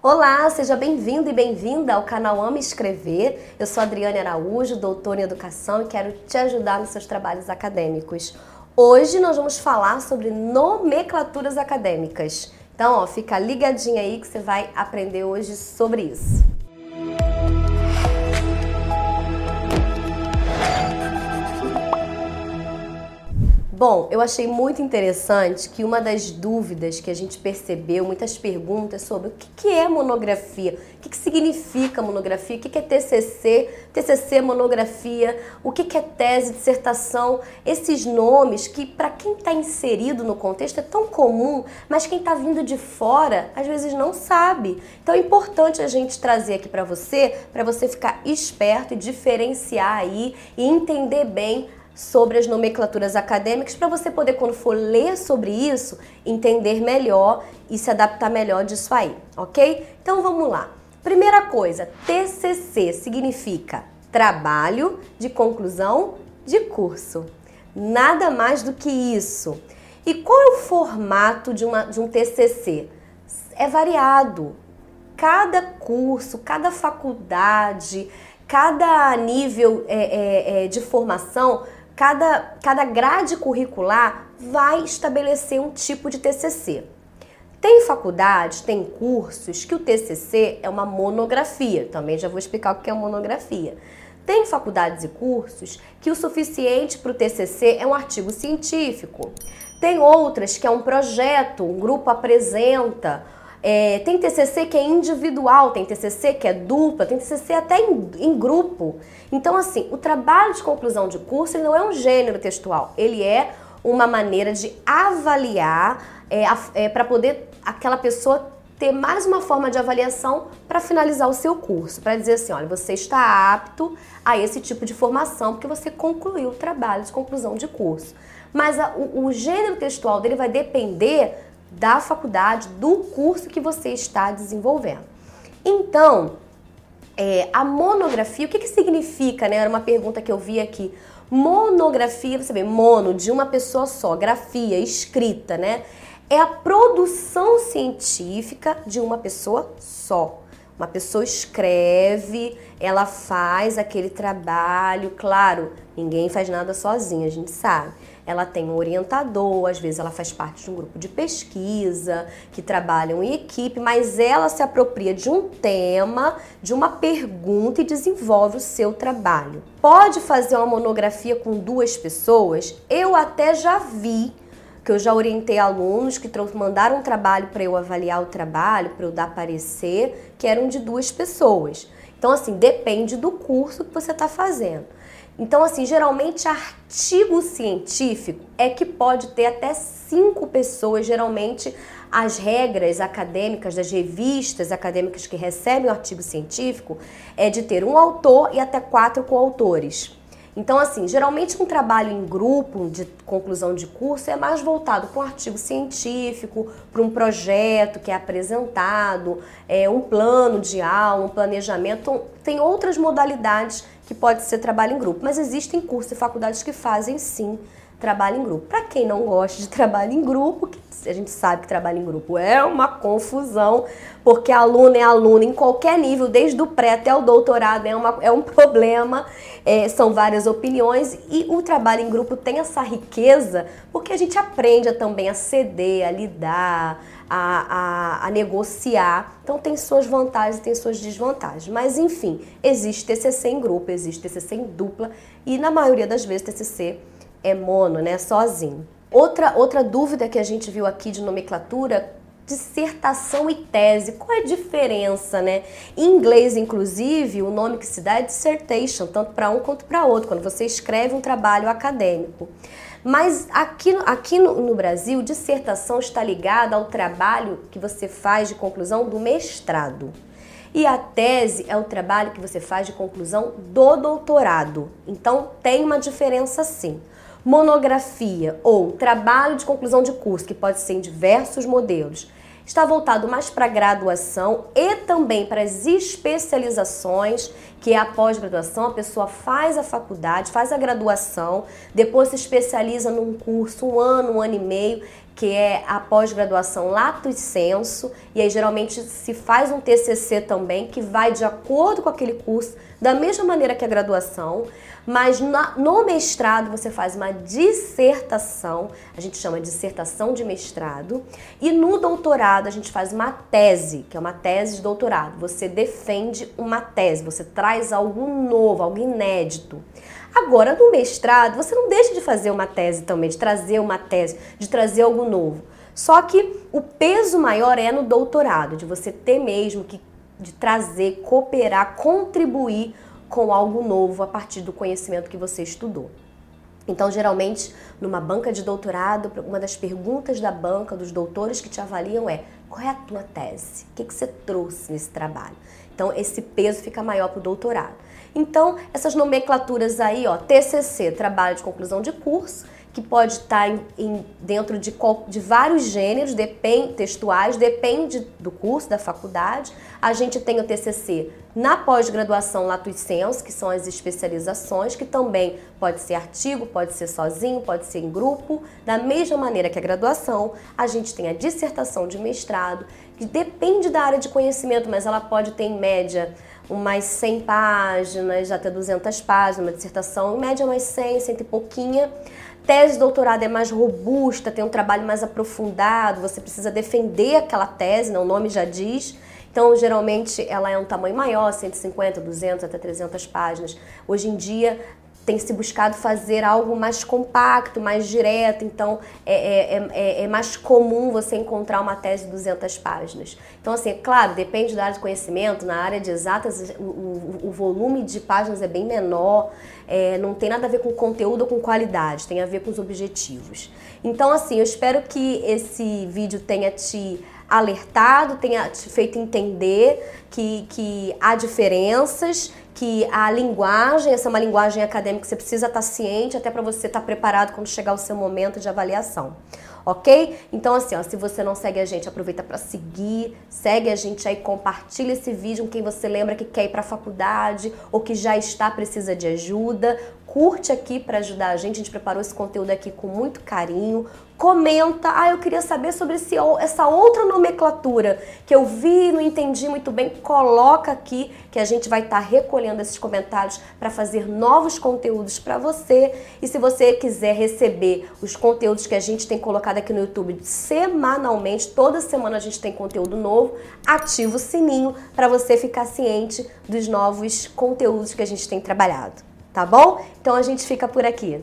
Olá, seja bem-vindo e bem-vinda ao canal Ama Escrever. Eu sou Adriane Araújo, doutora em Educação e quero te ajudar nos seus trabalhos acadêmicos. Hoje nós vamos falar sobre nomenclaturas acadêmicas. Então, ó, fica ligadinho aí que você vai aprender hoje sobre isso. Bom, eu achei muito interessante que uma das dúvidas que a gente percebeu, muitas perguntas sobre o que é monografia, o que significa monografia, o que é TCC, TCC, monografia, o que é tese, dissertação, esses nomes que para quem está inserido no contexto é tão comum, mas quem está vindo de fora às vezes não sabe. Então é importante a gente trazer aqui para você, para você ficar esperto e diferenciar aí e entender bem sobre as nomenclaturas acadêmicas para você poder, quando for ler sobre isso, entender melhor e se adaptar melhor disso aí, ok? Então vamos lá. Primeira coisa, TCC significa Trabalho de Conclusão de Curso. Nada mais do que isso. E qual é o formato de, uma, de um TCC? É variado. Cada curso, cada faculdade, cada nível é, é, é, de formação cada, cada grade curricular vai estabelecer um tipo de TCC. Tem faculdades, tem cursos que o TCC é uma monografia. Também já vou explicar o que é monografia. Tem faculdades e cursos que o suficiente para o TCC é um artigo científico. Tem outras que é um projeto, um grupo apresenta é, tem TCC que é individual, tem TCC que é dupla, tem TCC até em, em, grupo. Então, assim, o trabalho de conclusão de curso não é um gênero textual, ele é uma maneira de avaliar é, é, para poder aquela pessoa ter mais uma forma de avaliação para finalizar o seu curso, para dizer assim, olha, você está apto a esse tipo de formação porque você concluiu o trabalho de conclusão de curso. Mas a, o, o gênero textual dele vai depender da faculdade, do curso que você está desenvolvendo. Então, é, a monografia, o que, que significa, né? Era uma pergunta que eu vi aqui. Monografia, você vê, mono, de uma pessoa só, grafia, escrita, né? É a produção científica de uma pessoa só. Uma pessoa escreve, ela faz aquele trabalho, claro, ninguém faz nada sozinho, a gente sabe ela tem um orientador, às vezes ela faz parte de um grupo de pesquisa, que trabalham em equipe, mas ela se apropria de um tema, de uma pergunta e desenvolve o seu trabalho. Pode fazer uma monografia com duas pessoas? Eu até já vi que eu já orientei alunos que mandaram um trabalho para eu avaliar o trabalho, para eu dar parecer, que eram de duas pessoas. Então, assim, depende do curso que você está fazendo. Então, assim, geralmente artigo científico é que pode ter até cinco pessoas, geralmente as regras acadêmicas das revistas acadêmicas que recebem o artigo científico é de ter um autor e até quatro coautores. Então, assim, geralmente um trabalho em grupo de conclusão de curso é mais voltado para um artigo científico, para um projeto que é apresentado, é, um plano de aula, um planejamento. Então, tem outras modalidades que pode ser trabalho em grupo, mas existem cursos e faculdades que fazem sim trabalho em grupo. Para quem não gosta de trabalho em grupo, a gente sabe que trabalho em grupo é uma confusão, porque aluno é aluno em qualquer nível, desde o pré até o doutorado, é, uma, é um problema, é, são várias opiniões, e o trabalho em grupo tem essa riqueza, porque a gente aprende também a ceder, a lidar, a, a, a negociar. Então tem suas vantagens e tem suas desvantagens. Mas enfim, existe TCC em grupo, existe TCC em dupla, e na maioria das vezes TCC é mono, né, sozinho. Outra, outra dúvida que a gente viu aqui de nomenclatura, dissertação e tese. Qual é a diferença, né? Em inglês, inclusive, o nome que se dá é dissertation, tanto para um quanto para outro, quando você escreve um trabalho acadêmico. Mas aqui, aqui no, no Brasil, dissertação está ligada ao trabalho que você faz de conclusão do mestrado. E a tese é o trabalho que você faz de conclusão do doutorado. Então tem uma diferença sim monografia ou trabalho de conclusão de curso, que pode ser em diversos modelos, está voltado mais para a graduação e também para as especializações, que é a pós-graduação. A pessoa faz a faculdade, faz a graduação, depois se especializa num curso, um ano, um ano e meio, que é a pós-graduação lato e senso, e aí geralmente se faz um TCC também, que vai de acordo com aquele curso, da mesma maneira que a graduação, mas no mestrado você faz uma dissertação, a gente chama de dissertação de mestrado, e no doutorado a gente faz uma tese, que é uma tese de doutorado. Você defende uma tese, você traz algo novo, algo inédito. Agora, no mestrado, você não deixa de fazer uma tese também, de trazer uma tese, de trazer algo novo. Só que o peso maior é no doutorado, de você ter mesmo que de trazer, cooperar, contribuir com algo novo a partir do conhecimento que você estudou. Então, geralmente, numa banca de doutorado, uma das perguntas da banca, dos doutores que te avaliam é: qual é a tua tese? O que, que você trouxe nesse trabalho? Então, esse peso fica maior para o doutorado. Então, essas nomenclaturas aí, ó, TCC, trabalho de conclusão de curso, que pode estar em, em, dentro de, de, vários gêneros, depende, textuais, depende do curso, da faculdade. A gente tem o TCC na pós-graduação Lato Senso, que são as especializações, que também pode ser artigo, pode ser sozinho, pode ser em grupo. Da mesma maneira que a graduação, a gente tem a dissertação de mestrado, que depende da área de conhecimento, mas ela pode ter em média umas 100 páginas, até 200 páginas, uma dissertação, em média umas 100, 100 e pouquinha. Tese de doutorado é mais robusta, tem um trabalho mais aprofundado, você precisa defender aquela tese, né? o nome já diz. Então, geralmente, ela é um tamanho maior, 150, 200, até 300 páginas. Hoje em dia, tem se buscado fazer algo mais compacto, mais direto, então é, é, é, é, é mais comum você encontrar uma tese de 200 páginas. Então, assim, claro, depende da área de conhecimento, na área de exatas o, o, o volume de páginas é bem menor, é, não tem nada a ver com conteúdo ou com qualidade, tem a ver com os objetivos. Então, assim, eu espero que esse vídeo tenha te alertado, tenha te feito entender que, que há diferenças, que a linguagem, essa é uma linguagem acadêmica você precisa estar ciente até para você estar preparado quando chegar o seu momento de avaliação. Ok? Então, assim, ó, se você não segue a gente, aproveita para seguir, segue a gente aí, compartilha esse vídeo com quem você lembra que quer ir para a faculdade ou que já está, precisa de ajuda. Curte aqui para ajudar a gente, a gente preparou esse conteúdo aqui com muito carinho, comenta, ah, eu queria saber sobre esse, essa outra nomenclatura que eu vi e não entendi muito bem, coloca aqui que a gente vai estar tá recolhendo esses comentários para fazer novos conteúdos para você. E se você quiser receber os conteúdos que a gente tem colocado aqui no YouTube semanalmente, toda semana a gente tem conteúdo novo, ativa o sininho para você ficar ciente dos novos conteúdos que a gente tem trabalhado, tá bom? Então a gente fica por aqui.